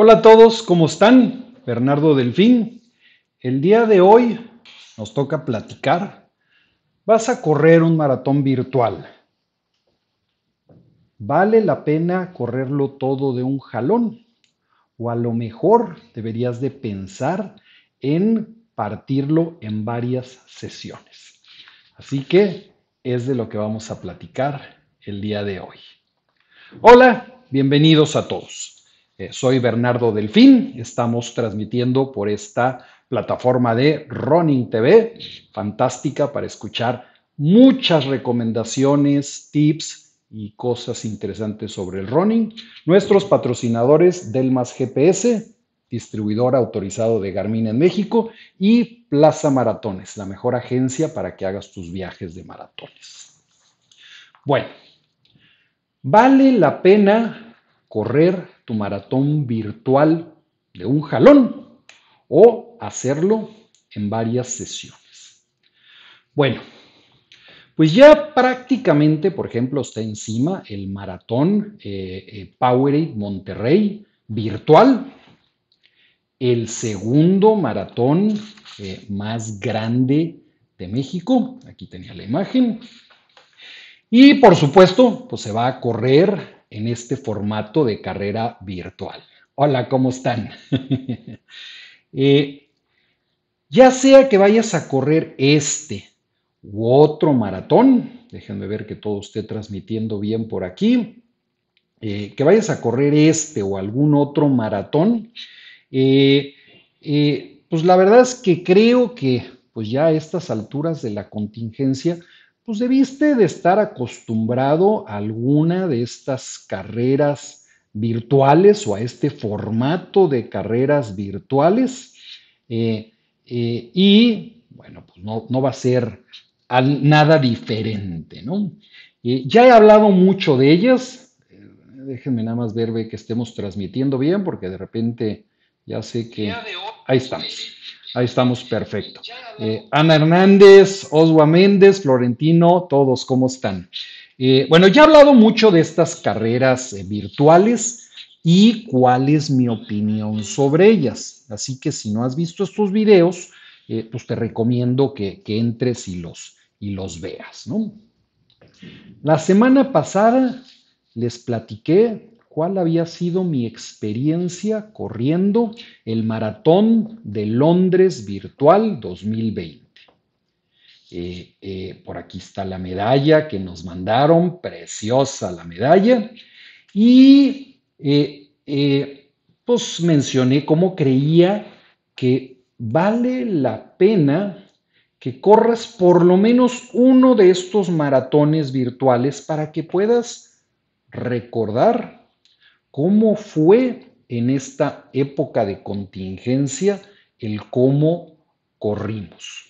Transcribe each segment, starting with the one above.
Hola a todos, ¿cómo están? Bernardo Delfín. El día de hoy nos toca platicar. Vas a correr un maratón virtual. ¿Vale la pena correrlo todo de un jalón? O a lo mejor deberías de pensar en partirlo en varias sesiones. Así que es de lo que vamos a platicar el día de hoy. Hola, bienvenidos a todos. Eh, soy Bernardo Delfín, estamos transmitiendo por esta plataforma de Running TV, fantástica para escuchar muchas recomendaciones, tips y cosas interesantes sobre el running. Nuestros patrocinadores Delmas GPS, distribuidor autorizado de Garmin en México, y Plaza Maratones, la mejor agencia para que hagas tus viajes de maratones. Bueno, vale la pena correr tu maratón virtual de un jalón o hacerlo en varias sesiones. Bueno, pues ya prácticamente, por ejemplo, está encima el maratón eh, eh, Powerade Monterrey virtual, el segundo maratón eh, más grande de México. Aquí tenía la imagen. Y por supuesto, pues se va a correr en este formato de carrera virtual. Hola, ¿cómo están? Eh, ya sea que vayas a correr este u otro maratón, déjenme ver que todo esté transmitiendo bien por aquí, eh, que vayas a correr este o algún otro maratón, eh, pues la verdad es que creo que pues ya a estas alturas de la contingencia, pues debiste de estar acostumbrado a alguna de estas carreras virtuales o a este formato de carreras virtuales. Eh, eh, y bueno, pues no, va a ser nada diferente, ¿no? Eh, ya he hablado mucho de ellas. déjenme nada más ver que estemos transmitiendo bien, porque de repente ya sé que... Ahí estamos. Ahí estamos, perfecto. Eh, Ana Hernández, Oswa Méndez, Florentino, todos, ¿cómo están? Eh, bueno, ya he hablado mucho de estas carreras eh, virtuales y cuál es mi opinión sobre ellas. Así que si no has visto estos videos, pues te recomiendo que, que entres y los, y los veas, ¿no? La semana pasada les platiqué cuál había sido mi experiencia corriendo el maratón de Londres virtual 2020. Eh, eh, por aquí está la medalla que nos mandaron, preciosa la medalla. Y eh, pues mencioné cómo creía que vale la pena que corras por lo menos uno de estos maratones virtuales para que puedas recordar ¿Cómo fue en esta época de contingencia el cómo corrimos?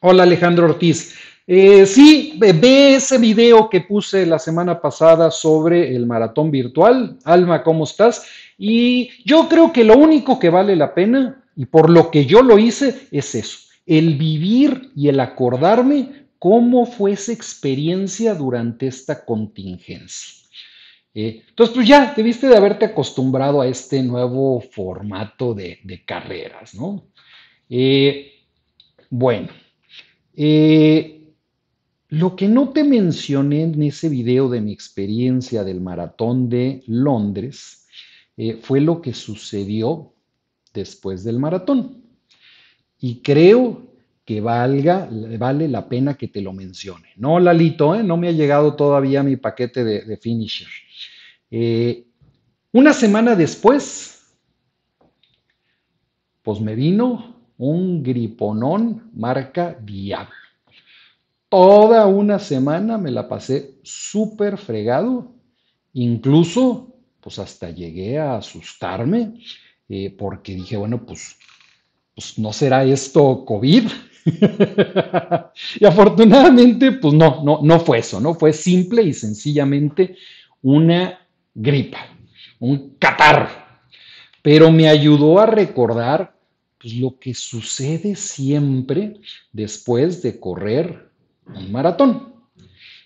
Hola Alejandro Ortiz. Eh, sí, ve ese video que puse la semana pasada sobre el maratón virtual. Alma, ¿cómo estás? Y yo creo que lo único que vale la pena, y por lo que yo lo hice, es eso, el vivir y el acordarme cómo fue esa experiencia durante esta contingencia. Eh, entonces, pues ya debiste de haberte acostumbrado a este nuevo formato de, carreras, ¿no? Eh, bueno, eh, lo que no te mencioné en ese video de mi experiencia del maratón de Londres fue lo que sucedió después del maratón. Y creo que valga, vale la pena que te lo mencione. No, Lalito, no me ha llegado todavía mi paquete de, de finisher. Eh, una semana después, pues me vino un griponón marca Diablo. Toda una semana me la pasé súper fregado, incluso pues hasta llegué a asustarme eh, porque dije, bueno, pues, pues no será esto COVID. y afortunadamente, pues no, no, no fue eso, ¿no? Fue simple y sencillamente una gripa, un catarro, pero me ayudó a recordar pues, lo que sucede siempre después de correr un maratón.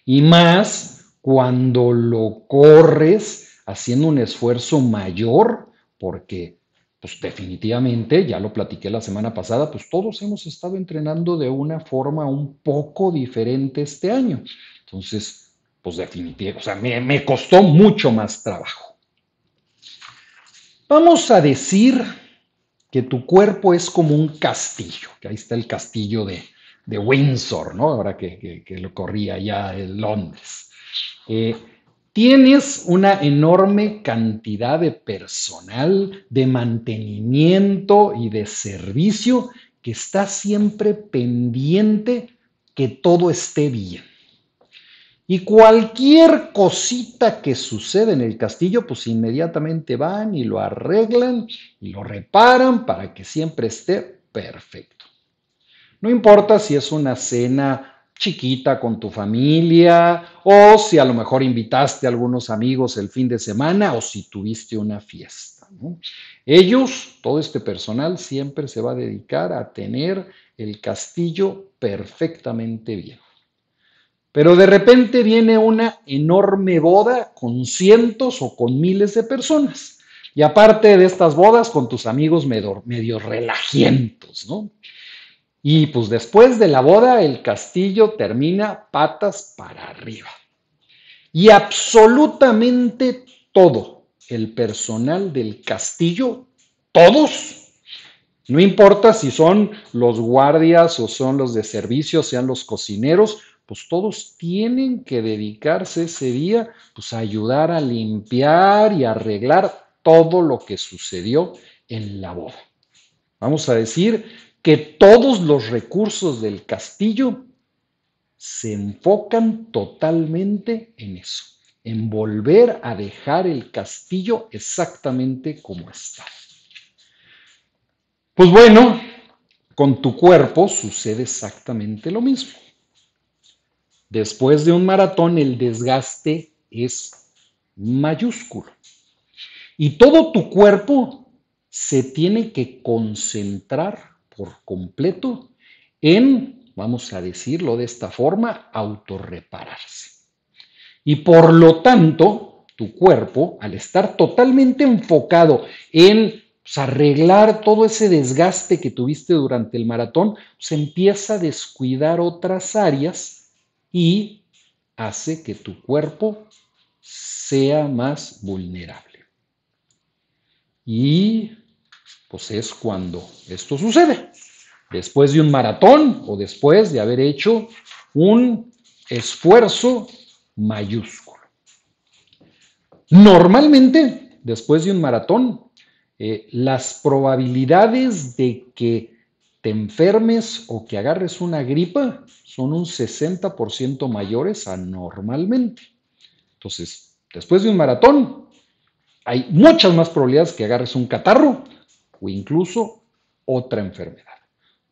Y más cuando lo corres haciendo un esfuerzo mayor porque pues definitivamente, ya lo platiqué la semana pasada, pues todos hemos estado entrenando de una forma un poco diferente este año. Entonces, pues definitivamente, o sea, me, me costó mucho más trabajo. Vamos a decir que tu cuerpo es como un castillo, que ahí está el castillo de, de Windsor, ¿no? Ahora que, que, lo corría ya en Londres. Eh, tienes una enorme cantidad de personal, de mantenimiento y de servicio que está siempre pendiente que todo esté bien. Y cualquier cosita que sucede en el castillo, pues inmediatamente van y lo arreglan y lo reparan para que siempre esté perfecto. No importa si es una cena chiquita con tu familia o si a lo mejor invitaste a algunos amigos el fin de semana o si tuviste una fiesta. Ellos, todo este personal, siempre se va a dedicar a tener el castillo perfectamente bien. Pero de repente viene una enorme boda con cientos o con miles de personas. Y aparte de estas bodas, con tus amigos medio, medio relajientos, ¿no? Y pues después de la boda, el castillo termina patas para arriba. Y absolutamente todo el personal del castillo, todos, no importa si son los guardias o son los de servicio, sean los cocineros, pues todos tienen que dedicarse ese día pues a ayudar a limpiar y arreglar todo lo que sucedió en la boda. Vamos a decir que todos los recursos del castillo se enfocan totalmente en eso, en volver a dejar el castillo exactamente como está. Pues bueno, con tu cuerpo sucede exactamente lo mismo. Después de un maratón el desgaste es mayúsculo. Y todo tu cuerpo se tiene que concentrar por completo en, vamos a decirlo de esta forma, autorrepararse. Y por lo tanto, tu cuerpo, al estar totalmente enfocado en pues, arreglar todo ese desgaste que tuviste durante el maratón, se empieza a descuidar otras áreas y hace que tu cuerpo sea más vulnerable. Y pues es cuando esto sucede. Después de un maratón o después de haber hecho un esfuerzo mayúsculo. Normalmente, después de un maratón, eh, las probabilidades de que te enfermes o que agarres una gripa son un 60% mayores a normalmente. Entonces, después de un maratón, hay muchas más probabilidades que agarres un catarro o incluso otra enfermedad.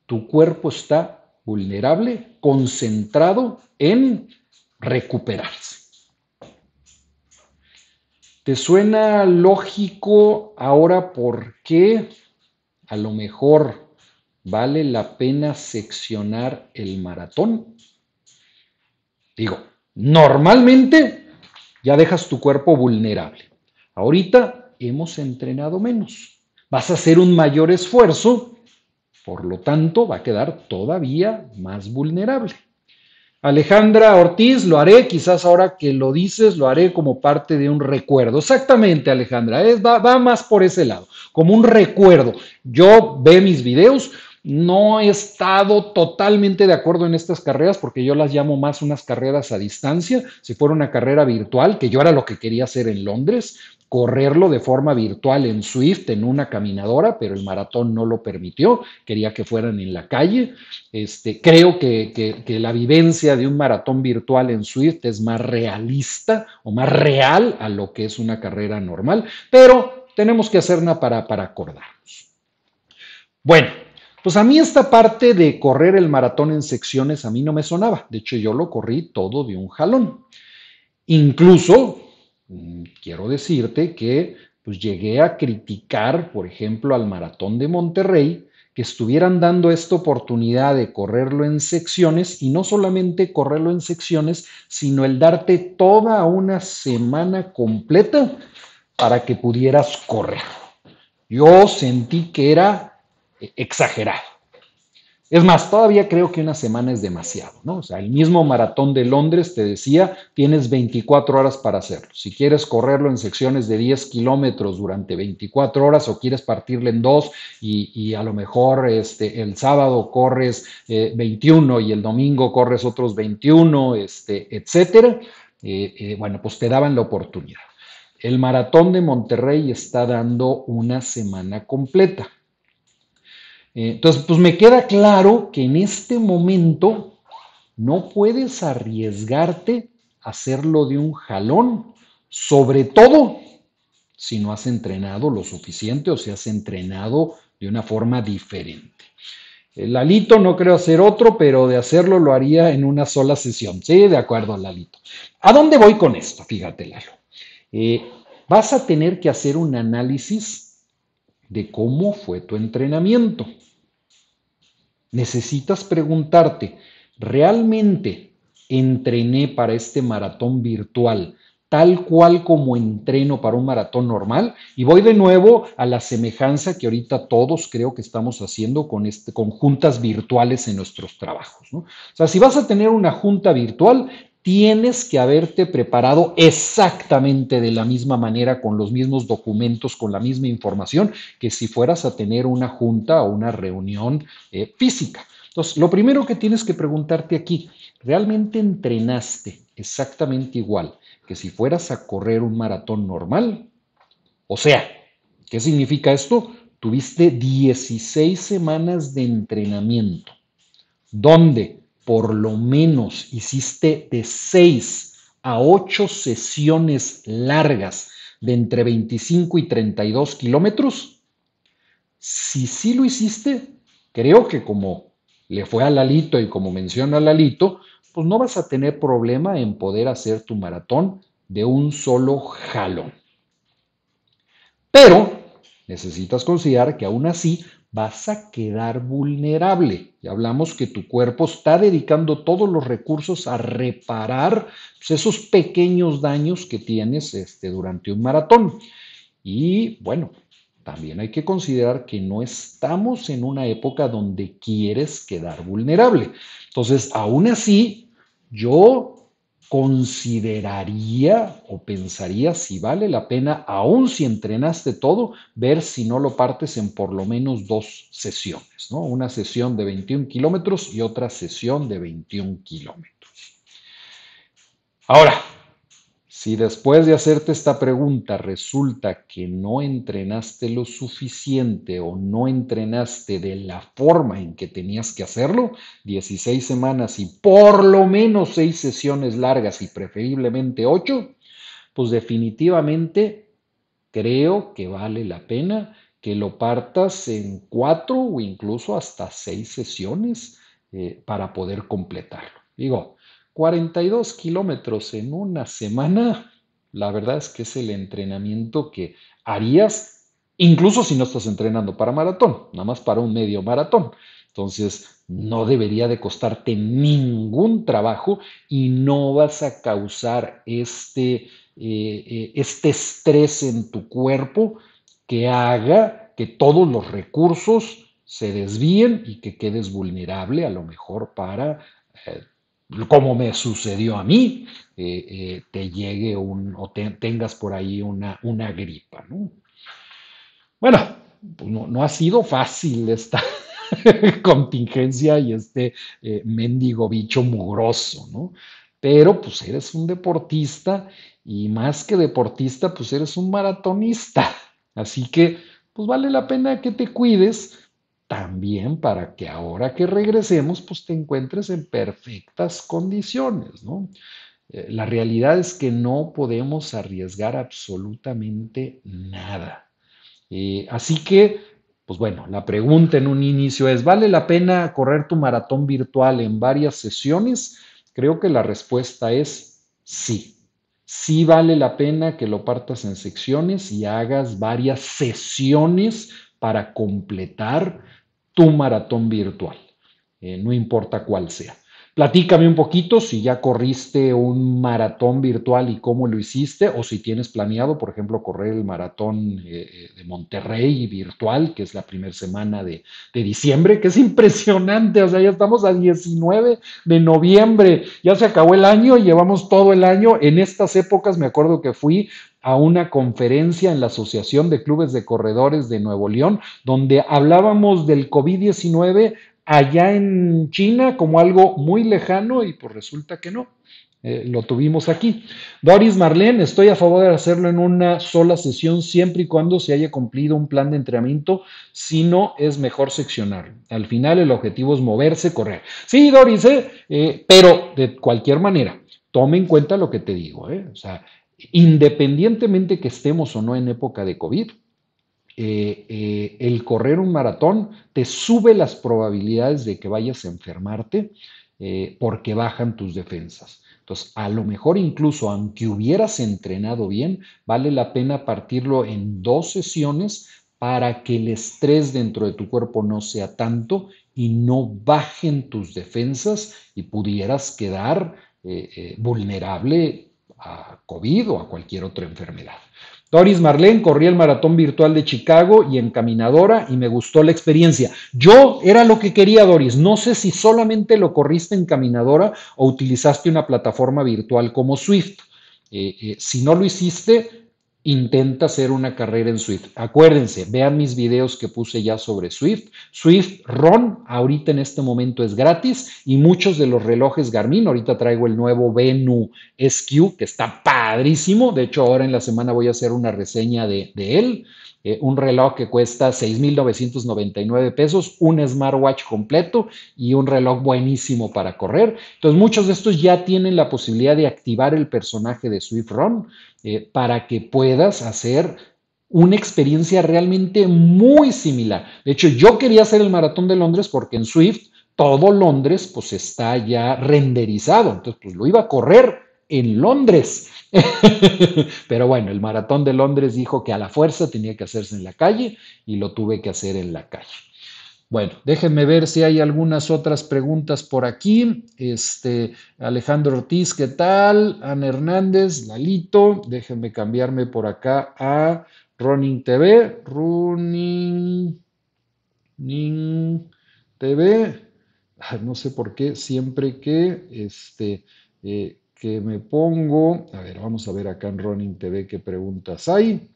Tu cuerpo está vulnerable, concentrado en recuperarse. ¿Te suena lógico ahora por qué a lo mejor vale la pena seccionar el maratón? Digo, normalmente ya dejas tu cuerpo vulnerable. Ahorita hemos entrenado menos vas a hacer un mayor esfuerzo, por lo tanto va a quedar todavía más vulnerable. Alejandra Ortiz, lo haré, quizás ahora que lo dices, lo haré como parte de un recuerdo. Exactamente, Alejandra, va, va más por ese lado, como un recuerdo. Yo ve mis videos, no he estado totalmente de acuerdo en estas carreras porque yo las llamo más unas carreras a distancia. Si fuera una carrera virtual, que yo era lo que quería hacer en Londres, correrlo de forma virtual en Swift, en una caminadora, pero el maratón no lo permitió, quería que fueran en la calle. Este, creo que, la vivencia de un maratón virtual en Swift es más realista o más real a lo que es una carrera normal, pero tenemos que hacerla para, para acordarnos. Bueno, pues a mí esta parte de correr el maratón en secciones a mí no me sonaba, de hecho yo lo corrí todo de un jalón. Incluso quiero decirte que pues llegué a criticar, por ejemplo, al maratón de Monterrey, que estuvieran dando esta oportunidad de correrlo en secciones y no solamente correrlo en secciones, sino el darte toda una semana completa para que pudieras correr. yo sentí que era eh, exagerado. Es más, todavía creo que una semana es demasiado, ¿no? O sea, el mismo maratón de Londres te decía, tienes 24 horas para hacerlo. Si quieres correrlo en secciones de 10 kilómetros durante 24 horas o quieres partirle en dos y, a lo mejor este, el sábado corres 21 eh, y el domingo corres otros 21, este, etcétera, eh, eh, bueno, pues te daban la oportunidad. El maratón de Monterrey está dando una semana completa. Eh, entonces, pues me queda claro que en este momento no puedes arriesgarte a hacerlo de un jalón, sobre todo si no has entrenado lo suficiente o si has entrenado de una forma diferente. El Lalito no creo hacer otro, pero de hacerlo lo haría en una sola sesión. Sí, de acuerdo, Lalito. ¿A dónde voy con esto? Fíjate, Lalo. Eh, vas a tener que hacer un análisis de cómo fue tu entrenamiento. Necesitas preguntarte, ¿realmente entrené para este maratón virtual tal cual como entreno para un maratón normal. Y voy de nuevo a la semejanza que ahorita todos creo que estamos haciendo con, este, juntas virtuales en nuestros trabajos. O sea, si vas a tener una junta virtual, tienes que haberte preparado exactamente de la misma manera, con los mismos documentos, con la misma información, que si fueras a tener una junta o una reunión eh, física. Entonces, lo primero que tienes que preguntarte aquí, ¿realmente entrenaste exactamente igual que si fueras a correr un maratón normal? O sea, ¿qué significa esto? Tuviste 16 semanas de entrenamiento, donde por lo menos hiciste de 6 a 8 sesiones largas de entre 25 y 32 kilómetros, si sí lo hiciste, creo que como le fue a Lalito y como menciona Lalito, pues no vas a tener problema en poder hacer tu maratón de un solo jalón. Pero necesitas considerar que aún así vas a quedar vulnerable. Ya hablamos que tu cuerpo está dedicando todos los recursos a reparar pues, esos pequeños daños que tienes este, durante un maratón. Y bueno, también hay que considerar que no estamos en una época donde quieres quedar vulnerable. Entonces, aún así, yo consideraría o pensaría si vale la pena, aun si entrenaste todo, ver si no lo partes en por lo menos dos sesiones, ¿no? Una sesión de 21 kilómetros y otra sesión de 21 kilómetros. Ahora, si después de hacerte esta pregunta resulta que no entrenaste lo suficiente o no entrenaste de la forma en que tenías que hacerlo, 16 semanas y por lo menos 6 sesiones largas y preferiblemente 8, pues definitivamente creo que vale la pena que lo partas en 4 o incluso hasta 6 sesiones eh, para poder completarlo. Digo, 42 kilómetros en una semana, la verdad es que es el entrenamiento que harías incluso si no estás entrenando para maratón, nada más para un medio maratón. Entonces, no debería de costarte ningún trabajo y no vas a causar este, eh, eh, este estrés en tu cuerpo que haga que todos los recursos se desvíen y que quedes vulnerable a lo mejor para eh, como me sucedió a mí, eh, eh, te llegue un, o tengas por ahí una, una gripa. ¿no? Bueno, pues no, ha sido fácil esta contingencia y este eh, mendigo bicho mugroso, ¿no? Pero pues eres un deportista y más que deportista, pues eres un maratonista. Así que, pues vale la pena que te cuides, también para que ahora que regresemos, pues te encuentres en perfectas condiciones, ¿no? Eh, la realidad es que no podemos arriesgar absolutamente nada. Eh, así que, pues bueno, la pregunta en un inicio es, ¿vale la pena correr tu maratón virtual en varias sesiones? Creo que la respuesta es sí. Sí vale la pena que lo partas en secciones y hagas varias sesiones para completar tu maratón virtual, eh, no importa cuál sea. Platícame un poquito si ya corriste un maratón virtual y cómo lo hiciste, o si tienes planeado, por ejemplo, correr el maratón eh, eh, de Monterrey virtual, que es la primera semana de, de, diciembre, que es impresionante, o sea, ya estamos a 19 de noviembre, ya se acabó el año llevamos todo el año. En estas épocas me acuerdo que fui a una conferencia en la Asociación de Clubes de Corredores de Nuevo León, donde hablábamos del COVID-19 allá en China como algo muy lejano y pues resulta que no. Eh, lo tuvimos aquí. Doris Marlene, estoy a favor de hacerlo en una sola sesión siempre y cuando se haya cumplido un plan de entrenamiento. Si no, es mejor seccionar. Al final el objetivo es moverse, correr. Sí, Doris, eh, eh, pero de cualquier manera, tome en cuenta lo que te digo. O sea, independientemente que estemos o no en época de COVID, eh, eh, el correr un maratón te sube las probabilidades de que vayas a enfermarte eh, porque bajan tus defensas. Entonces, a lo mejor incluso aunque hubieras entrenado bien, vale la pena partirlo en dos sesiones para que el estrés dentro de tu cuerpo no sea tanto y no bajen tus defensas y pudieras quedar vulnerable a COVID o a cualquier otra enfermedad. Doris Marlene, corrí el maratón virtual de Chicago y en caminadora y me gustó la experiencia. Yo era lo que quería, Doris. No sé si solamente lo corriste en caminadora o utilizaste una plataforma virtual como Swift. Eh, eh, si no lo hiciste, intenta hacer una carrera en Swift. Acuérdense, vean mis videos que puse ya sobre Swift. Swift Ron ahorita en este momento es gratis y muchos de los relojes Garmin, ahorita traigo el nuevo Venu SQ que está padrísimo. De hecho, ahora en la semana voy a hacer una reseña de, de él. Eh, un reloj que cuesta 6.999 pesos, un smartwatch completo y un reloj buenísimo para correr. Entonces muchos de estos ya tienen la posibilidad de activar el personaje de Swift Run eh, para que puedas hacer una experiencia realmente muy similar. De hecho, yo quería hacer el maratón de Londres porque en Swift todo Londres pues está ya renderizado. Entonces, pues lo iba a correr en Londres. Pero bueno, el maratón de Londres dijo que a la fuerza tenía que hacerse en la calle y lo tuve que hacer en la calle. Bueno, déjenme ver si hay algunas otras preguntas por aquí. Este, Alejandro Ortiz, ¿qué tal? Ana Hernández, Lalito, déjenme cambiarme por acá a Running TV, Running TV. No sé por qué, siempre que este, eh, que me pongo, a ver, vamos a ver acá en Running TV qué preguntas hay.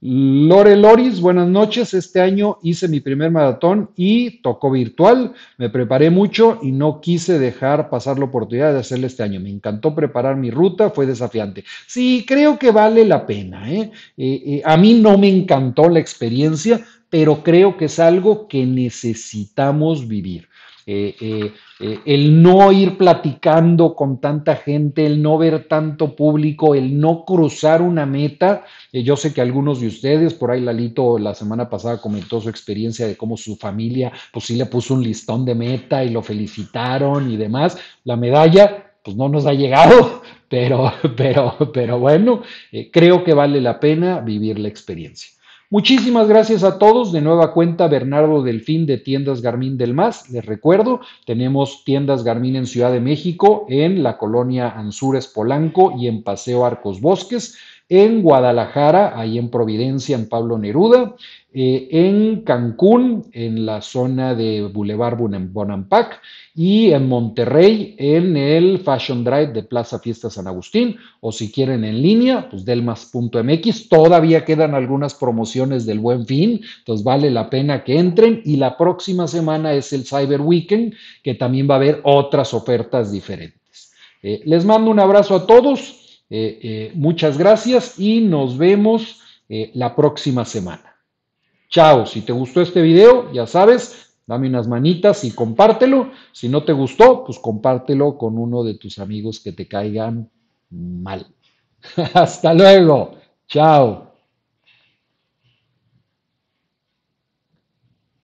Lore Loris, buenas noches. Este año hice mi primer maratón y tocó virtual. Me preparé mucho y no quise dejar pasar la oportunidad de hacerlo este año. Me encantó preparar mi ruta, fue desafiante. Sí, creo que vale la pena. ¿eh? Eh, eh, a mí no me encantó la experiencia, pero creo que es algo que necesitamos vivir. Eh, eh, eh, el no ir platicando con tanta gente, el no ver tanto público, el no cruzar una meta. yo sé que algunos de ustedes, por ahí Lalito la semana pasada comentó su experiencia de cómo su familia, pues sí le puso un listón de meta y lo felicitaron y demás. La medalla, pues no nos ha llegado, pero, pero, pero bueno, creo que vale la pena vivir la experiencia. Muchísimas gracias a todos. De nueva cuenta, Bernardo Delfín de Tiendas Garmin del Más. Les recuerdo, tenemos tiendas Garmin en Ciudad de México, en la colonia Anzures Polanco y en Paseo Arcos Bosques, en Guadalajara, ahí en Providencia, en Pablo Neruda, eh, en Cancún, en la zona de Boulevard Bonampak, y en Monterrey, en el Fashion Drive de Plaza Fiesta San Agustín, o si quieren en línea, pues delmas.mx. Todavía quedan algunas promociones del buen fin, entonces vale la pena que entren. Y la próxima semana es el Cyber Weekend, que también va a haber otras ofertas diferentes. Eh, les mando un abrazo a todos, eh, muchas gracias y nos vemos la próxima semana. Chao, si te gustó este video, ya sabes, dame unas manitas y compártelo. Si no te gustó, pues compártelo con uno de tus amigos que te caigan mal. Hasta luego. Chao.